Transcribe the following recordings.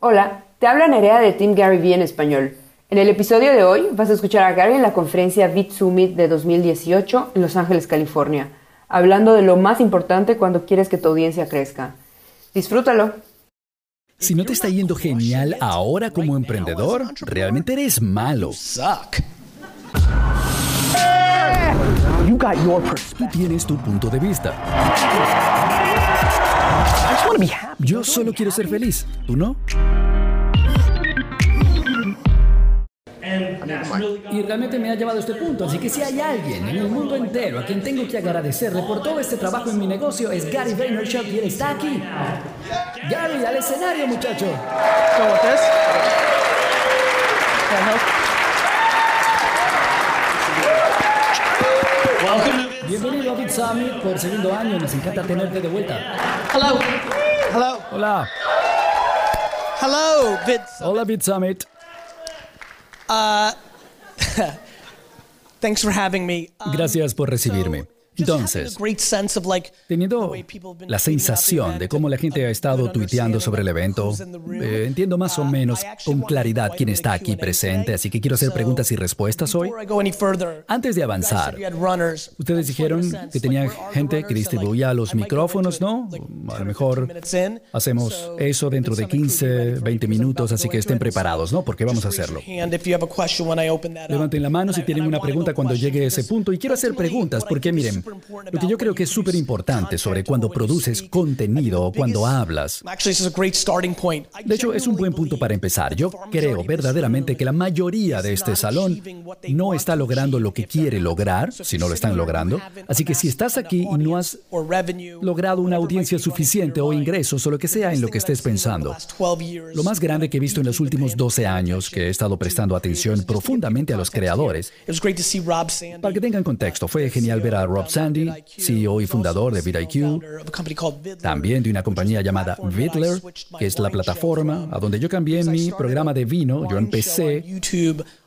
Hola, te habla Nerea de Team Gary Vee en español. En el episodio de hoy vas a escuchar a Gary en la conferencia Beat Summit de 2018 en Los Ángeles, California, hablando de lo más importante cuando quieres que tu audiencia crezca. Disfrútalo. Si no te está yendo genial ahora como emprendedor, realmente eres malo. Tú tienes tu punto de vista. Yo solo quiero ser feliz. ¿Tú no? Y realmente me ha llevado a este punto. Así que si hay alguien en el mundo entero a quien tengo que agradecerle por todo este trabajo en mi negocio, es Gary Vaynerchuk y él está aquí. Gary, al escenario, muchacho. Bienvenido a Bit Summit por segundo año. Nos encanta tenerte de vuelta. Hello. Hello. Hola. Hello, Vid. Hola, Bit Summit. Gracias por recibirme. Entonces, Teniendo la sensación de cómo la gente ha estado tuiteando sobre el evento, eh, entiendo más o Uh, menos con claridad quién está aquí presente, así que quiero hacer preguntas y respuestas hoy. Antes de avanzar. Ustedes dijeron que tenían gente que distribuía los micrófonos, ¿no? A 10 lo or mejor 15 minutes in. hacemos So, eso dentro de Bit Summit crew, be ready 15, for it 20 because I'm minutos, así que estén preparados, ¿no? Porque vamos a hacerlo. Levanten la mano si tienen una pregunta cuando llegue a ese punto. Y quiero hacer preguntas porque miren, lo que yo creo que es súper importante sobre cuando produces contenido, the cuando hablas. De hecho, es un buen punto para empezar. Yo creo verdaderamente que la mayoría de este salón no está logrando lo que quiere lograr, si no lo están logrando. Así que si estás aquí y no has logrado una audiencia suficiente o ingresos o lo que sea en lo que estés pensando. last 12 years Lo más grande que he visto en los últimos 12 años que he estado prestando atención profundamente a los creadores. Para que tengan contexto, fue genial ver a Rob Sandy, CEO y fundador de VidIQ, también de una compañía llamada Vidler, que es la plataforma a donde yo cambié mi programa de vino. Yo empecé,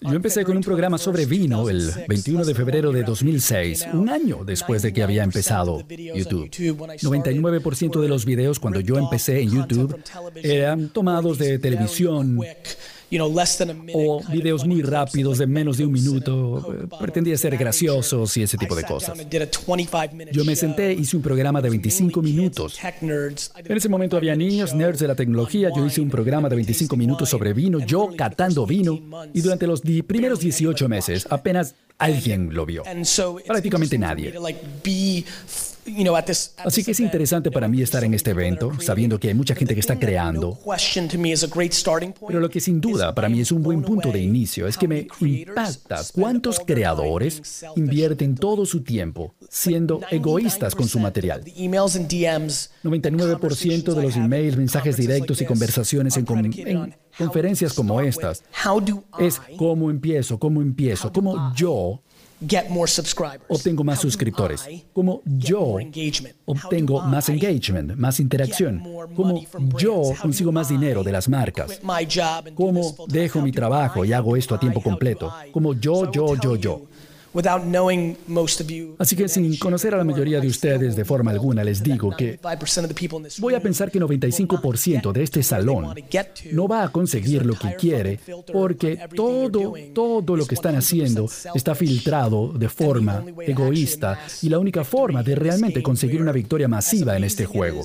yo empecé con un programa sobre vino el 21 de febrero de 2006, un año después de que había empezado YouTube. 99% de los videos cuando yo empecé en YouTube eran tomados de televisión o videos muy rápidos de menos de un minuto. eh, Pretendía ser graciosos y ese tipo de cosas. Yo me senté, hice un programa de 25 minutos. En ese momento había niños, nerds de la tecnología. Yo hice un programa de 25 minutos sobre vino, yo catando vino. Y durante los primeros 18 meses apenas alguien lo vio. Prácticamente nadie. Así que es interesante para mí estar en este evento, sabiendo que hay mucha gente que está creando. Pero lo que sin duda para mí es un buen punto de inicio es que me impacta cuántos creadores invierten todo su tiempo siendo egoístas con su material. 99% de los emails, mensajes directos y conversaciones en, en conferencias como estas es cómo empiezo, cómo empiezo, cómo yo obtengo más suscriptores, cómo yo obtengo más engagement, más interacción, cómo yo consigo más dinero de las marcas, cómo dejo mi trabajo y hago esto a tiempo completo, como yo, yo, yo, yo. Así que sin conocer a la mayoría de ustedes de forma alguna, les digo que voy a pensar que 95% de este salón no va a conseguir lo que quiere porque todo, todo lo que están haciendo está filtrado de forma egoísta y la única forma de realmente conseguir una victoria masiva en este juego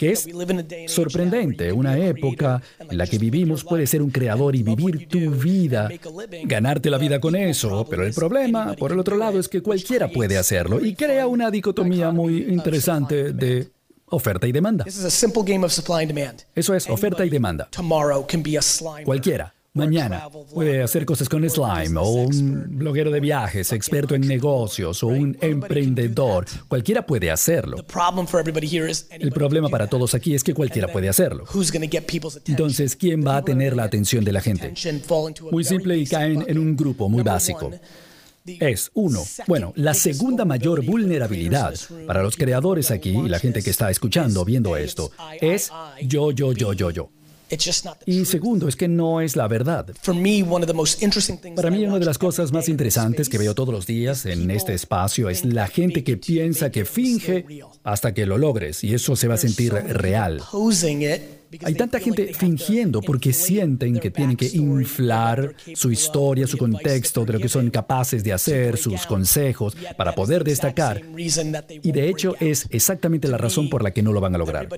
que es sorprendente. Una época en la que vivimos puede ser un creador y vivir tu vida, ganarte la vida con eso. Pero el problema, por el otro lado, es que cualquiera puede hacerlo y crea una dicotomía muy interesante de oferta y demanda. Eso es oferta y demanda. Cualquiera. Mañana puede hacer cosas con slime o un bloguero de viajes, experto en negocios o un emprendedor. Cualquiera puede hacerlo. El problema para todos aquí es que cualquiera puede hacerlo. Entonces, ¿quién va a tener la atención de la gente? Muy simple y caen en un grupo muy básico. Es, uno, bueno, la segunda mayor vulnerabilidad para los creadores aquí y la gente que está escuchando, viendo esto, es yo, yo, yo, yo, yo. Y segundo, es que no es la verdad. Para mí, una de las cosas más interesantes que veo todos los días en este espacio es la gente que piensa que finge hasta que lo logres y eso se va a sentir real. Hay tanta gente fingiendo porque sienten que tienen que inflar su historia, su contexto, de lo que son capaces de hacer, sus consejos, para poder destacar. Y de hecho es exactamente la razón por la que no lo van a lograr.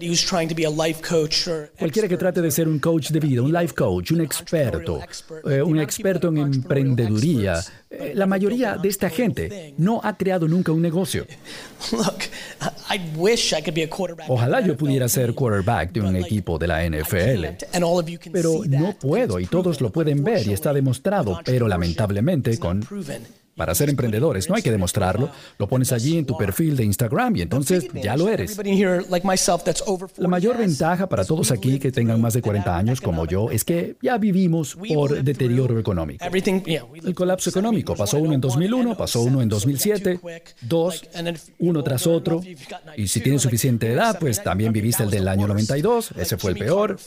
Cualquiera que trate de ser un coach de vida, un life coach, un experto, eh, un experto en emprendeduría, eh, la mayoría de esta gente no ha creado nunca un negocio. Ojalá yo pudiera ser quarterback de un equipo de la NFL, pero no puedo y todos lo pueden ver y está demostrado, pero lamentablemente con para ser emprendedores no hay que demostrarlo, lo pones allí en tu perfil de Instagram y entonces ya lo eres. La mayor ventaja para todos aquí que tengan más de 40 años como yo es que ya vivimos por deterioro económico. El colapso económico pasó uno en 2001, pasó uno en 2007, dos, uno tras otro. Y si tienes suficiente edad, pues también viviste el del año 92, ese fue el peor.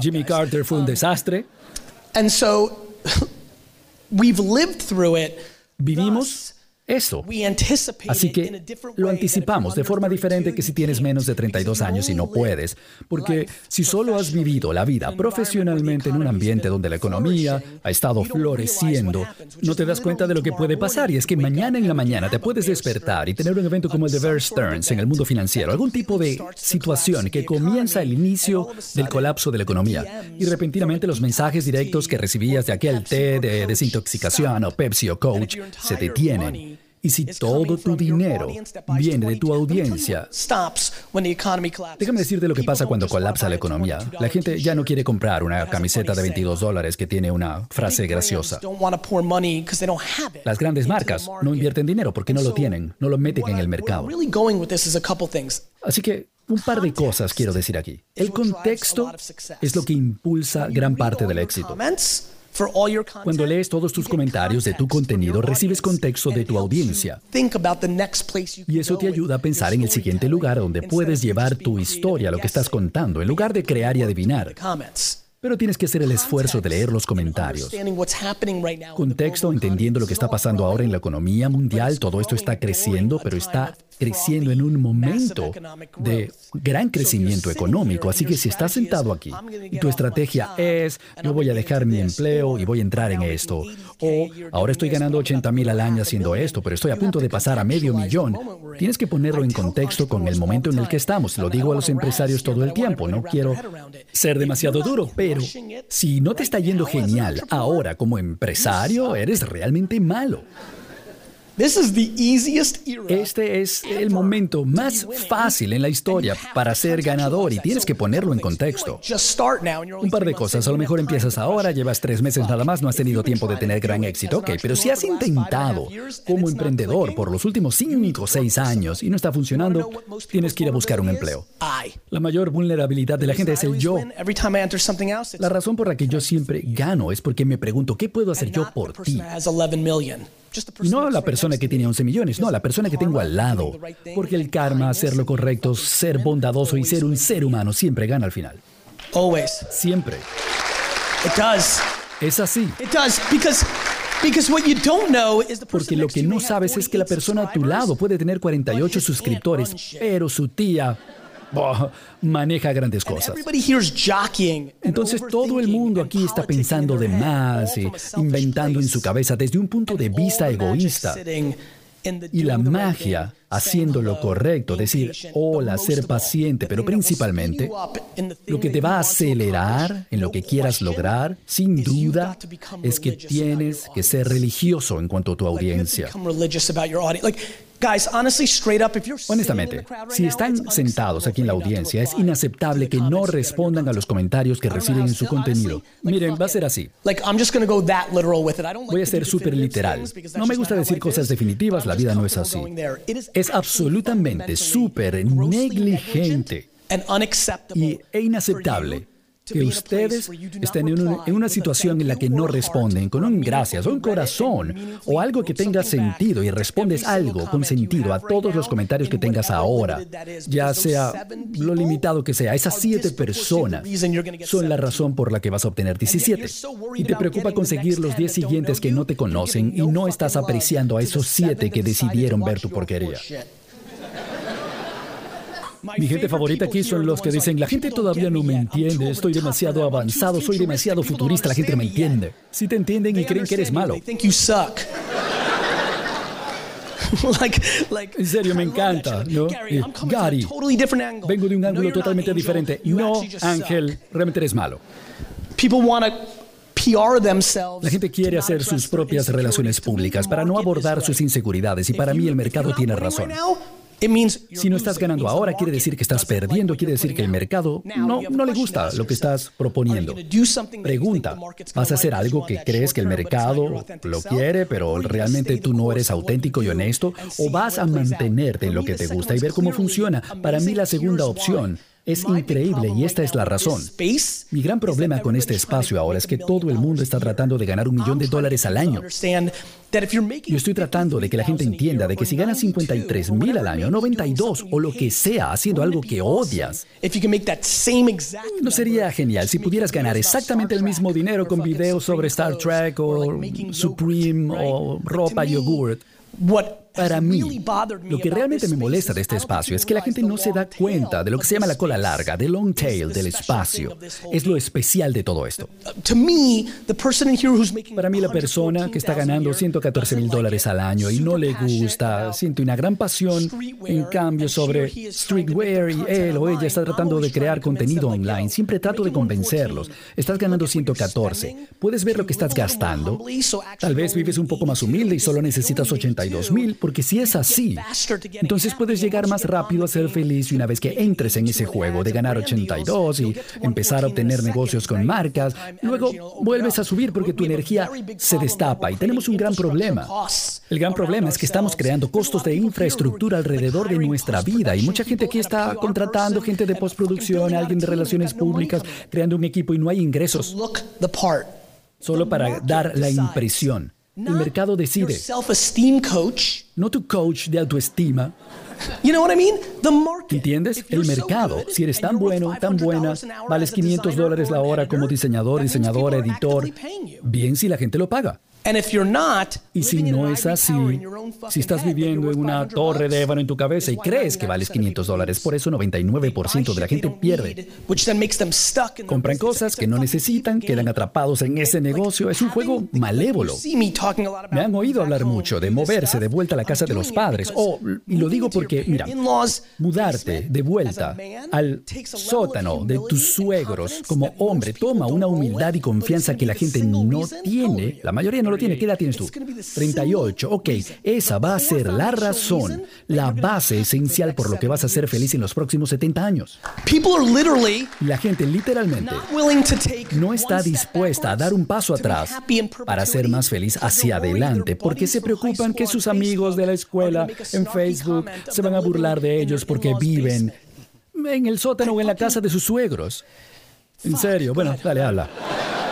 Jimmy Carter fue un desastre. And so we've lived through it Vivimos esto. Así que lo anticipamos de forma diferente que si tienes menos de 32 años y no puedes, porque si solo has vivido la vida profesionalmente en un ambiente donde la economía ha estado floreciendo, no te das cuenta de lo que puede pasar y es que mañana en la mañana te puedes despertar y tener un evento como el de Bear Stearns en el mundo financiero, algún tipo de situación que comienza el inicio del colapso de la economía y repentinamente los mensajes directos que recibías de aquel té de desintoxicación o Pepsi o Coach se detienen y si todo tu dinero viene de tu audiencia, déjame decirte lo que pasa cuando colapsa la economía. La gente ya no quiere comprar una camiseta de 22 dólares que tiene una frase graciosa. Las grandes marcas no invierten dinero porque no lo tienen, no lo meten en el mercado. Así que un par de cosas quiero decir aquí. El contexto es lo que impulsa gran parte del éxito. Cuando lees todos tus comentarios de tu contenido, recibes contexto de tu audiencia. Y eso te ayuda a pensar en el siguiente lugar donde puedes llevar tu historia, lo que estás contando, en lugar de crear y adivinar. Pero tienes que hacer el esfuerzo de leer los comentarios. Contexto, entendiendo lo que está pasando ahora en la economía mundial, todo esto está creciendo, pero está creciendo en un momento de gran crecimiento económico. Así que si estás sentado aquí y tu estrategia es, yo voy a dejar mi empleo y voy a entrar en esto, o ahora estoy ganando 80 mil al año haciendo esto, pero estoy a punto de pasar a medio millón, tienes que ponerlo en contexto con el momento en el que estamos. Lo digo a los empresarios todo el tiempo, no quiero ser demasiado duro, pero si no te está yendo genial ahora como empresario, eres realmente malo. Este es el momento más fácil en la historia para ser ganador y tienes que ponerlo en contexto. Un par de cosas, a lo mejor empiezas ahora, llevas tres meses nada más, no has tenido tiempo de tener gran éxito, ok, pero si has intentado como emprendedor por los últimos cinco o seis años y no está funcionando, tienes que ir a buscar un empleo. La mayor vulnerabilidad de la gente es el yo. La razón por la que yo siempre gano es porque me pregunto, ¿qué puedo hacer yo por ti? No la persona que tiene 11 millones, no, la persona que tengo al lado. Porque el karma, hacer lo correcto, ser bondadoso y ser un ser humano siempre gana al final. Siempre. Es así. Porque lo que no sabes es que la persona a tu lado puede tener 48 suscriptores, pero su tía maneja grandes cosas. Entonces todo el mundo aquí está pensando de más y inventando en su cabeza desde un punto de vista egoísta. Y la magia, haciendo lo correcto, decir hola, ser paciente, pero principalmente lo que te va a acelerar en lo que quieras lograr, sin duda, es que tienes que ser religioso en cuanto a tu audiencia. Honestamente, si están sentados aquí en la audiencia, es inaceptable que no respondan a los comentarios que reciben en su contenido. Miren, va a ser así. Voy a ser súper literal. No me gusta decir cosas definitivas, la vida no es así. Es absolutamente súper negligente e inaceptable que ustedes estén en una, situación en la que no responden con un gracias o un corazón o algo que tenga sentido y respondes algo con sentido a todos los comentarios que tengas ahora, ya sea lo limitado que sea, esas siete personas son la razón por la que vas a obtener 17. Y te preocupa conseguir los 10 siguientes que no te conocen y no estás apreciando a esos siete que decidieron ver tu porquería. Mi gente favorita aquí son los que dicen, la gente todavía no me entiende, estoy demasiado avanzado, soy demasiado futurista, la gente no me entiende. Si te entienden y creen que eres malo. En serio, me encanta, ¿no? Eh, Gary, vengo de un ángulo totalmente diferente. No, Ángel, realmente eres malo. La gente quiere hacer sus propias relaciones públicas para no abordar sus inseguridades y para mí el mercado tiene razón. Si no estás ganando ahora, quiere decir que estás perdiendo, quiere decir que el mercado no, no le gusta lo que estás proponiendo. Pregunta, ¿vas a hacer algo que crees que el mercado lo quiere, pero realmente tú no eres auténtico y honesto? ¿O vas a mantenerte en lo que te gusta y ver cómo funciona? Para mí la segunda opción es increíble y esta es la razón. Mi gran problema con este espacio ahora es que todo el mundo está tratando de ganar un millón de dólares al año. Yo estoy tratando de que la gente entienda de que si ganas 53 mil al año, 92 o lo que sea haciendo algo que odias, no sería genial si pudieras ganar exactamente el mismo dinero con videos sobre Star Trek o Supreme o ropa yogurt. Para mí, lo que realmente me molesta de este espacio es que la gente no se da cuenta de lo que se llama la cola larga, del long tail del espacio. Es lo especial de todo esto. Para mí, la persona que está ganando 114 mil dólares al año y no le gusta, siente una gran pasión, en cambio, sobre streetwear y él o ella está tratando de crear contenido online. Siempre trato de convencerlos. Estás ganando 114. ¿Puedes ver lo que estás gastando? Tal vez vives un poco más humilde y solo necesitas 82 mil porque si es así, entonces puedes llegar más rápido a ser feliz y una vez que entres en ese juego de ganar 82 y empezar a obtener negocios con marcas, luego vuelves a subir porque tu energía se destapa y tenemos un gran problema. El gran problema es que estamos creando costos de infraestructura alrededor de nuestra vida y mucha gente aquí está contratando gente de postproducción, alguien de relaciones públicas, creando un equipo y no hay ingresos. Solo para dar la impresión. El mercado decide. No tu coach de autoestima. ¿Entiendes? El mercado, si eres tan bueno, tan buena, vales 500 dólares la hora como diseñador, diseñadora, editor, bien si la gente lo paga. Y si no es así, si estás viviendo en una torre de ébano en tu cabeza y crees que vales 500 dólares, por eso 99% de la gente pierde. Compran cosas que no necesitan, quedan atrapados en ese negocio. Es un juego malévolo. Me han oído hablar mucho de moverse de vuelta a la casa de los padres. Oh, y lo digo porque, mira, mudarte de vuelta al sótano de tus suegros como hombre toma una humildad y confianza que la gente no tiene. La mayoría no lo tiene. ¿Qué edad tienes tú? 38. Ok, esa va a ser la razón, la base esencial por lo que vas a ser feliz en los próximos 70 años. La gente literalmente no está dispuesta a dar un paso atrás para ser más feliz hacia adelante porque se preocupan que sus amigos de la escuela en Facebook se van a burlar de ellos porque viven en el sótano o en la casa de sus suegros. En serio, bueno, dale, habla.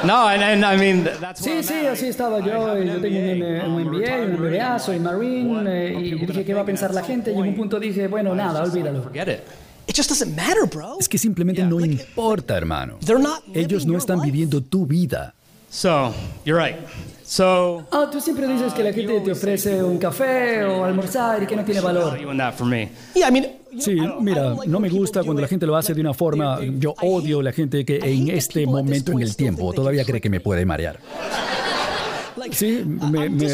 No, and, I mean, that's Sí, sí, así estaba yo. Yo tengo un, un MBA, un MBA, soy Marine, eh, y dije, ¿qué va a pensar la gente? Y en un punto dije, bueno, nada, olvídalo. Es que simplemente no importa, hermano. Ellos no están viviendo tu vida. So, you're right. So, Ah, tú siempre dices que la gente te ofrece un café o almorzar y que no tiene valor. you and that for me. Sí, mira, no me gusta cuando la gente lo hace de una forma. Yo odio la gente que en este momento en el tiempo todavía cree que me puede marear. Sí, me, me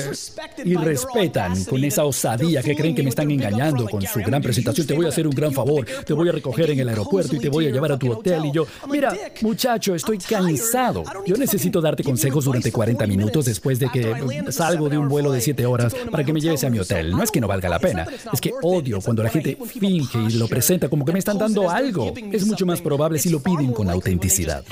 irrespetan con esa osadía que creen que me están engañando con su gran presentación. Te voy a hacer un gran favor, te voy a recoger en el aeropuerto y te voy a llevar a tu hotel. Y yo, mira, muchacho, estoy cansado. Yo necesito darte consejos durante 40 minutos después de que salgo de un vuelo de 7 horas para que me lleves a mi hotel. No es que no valga la pena, es que odio cuando la gente finge y lo presenta como que me están dando algo. Es mucho más probable si lo piden con autenticidad.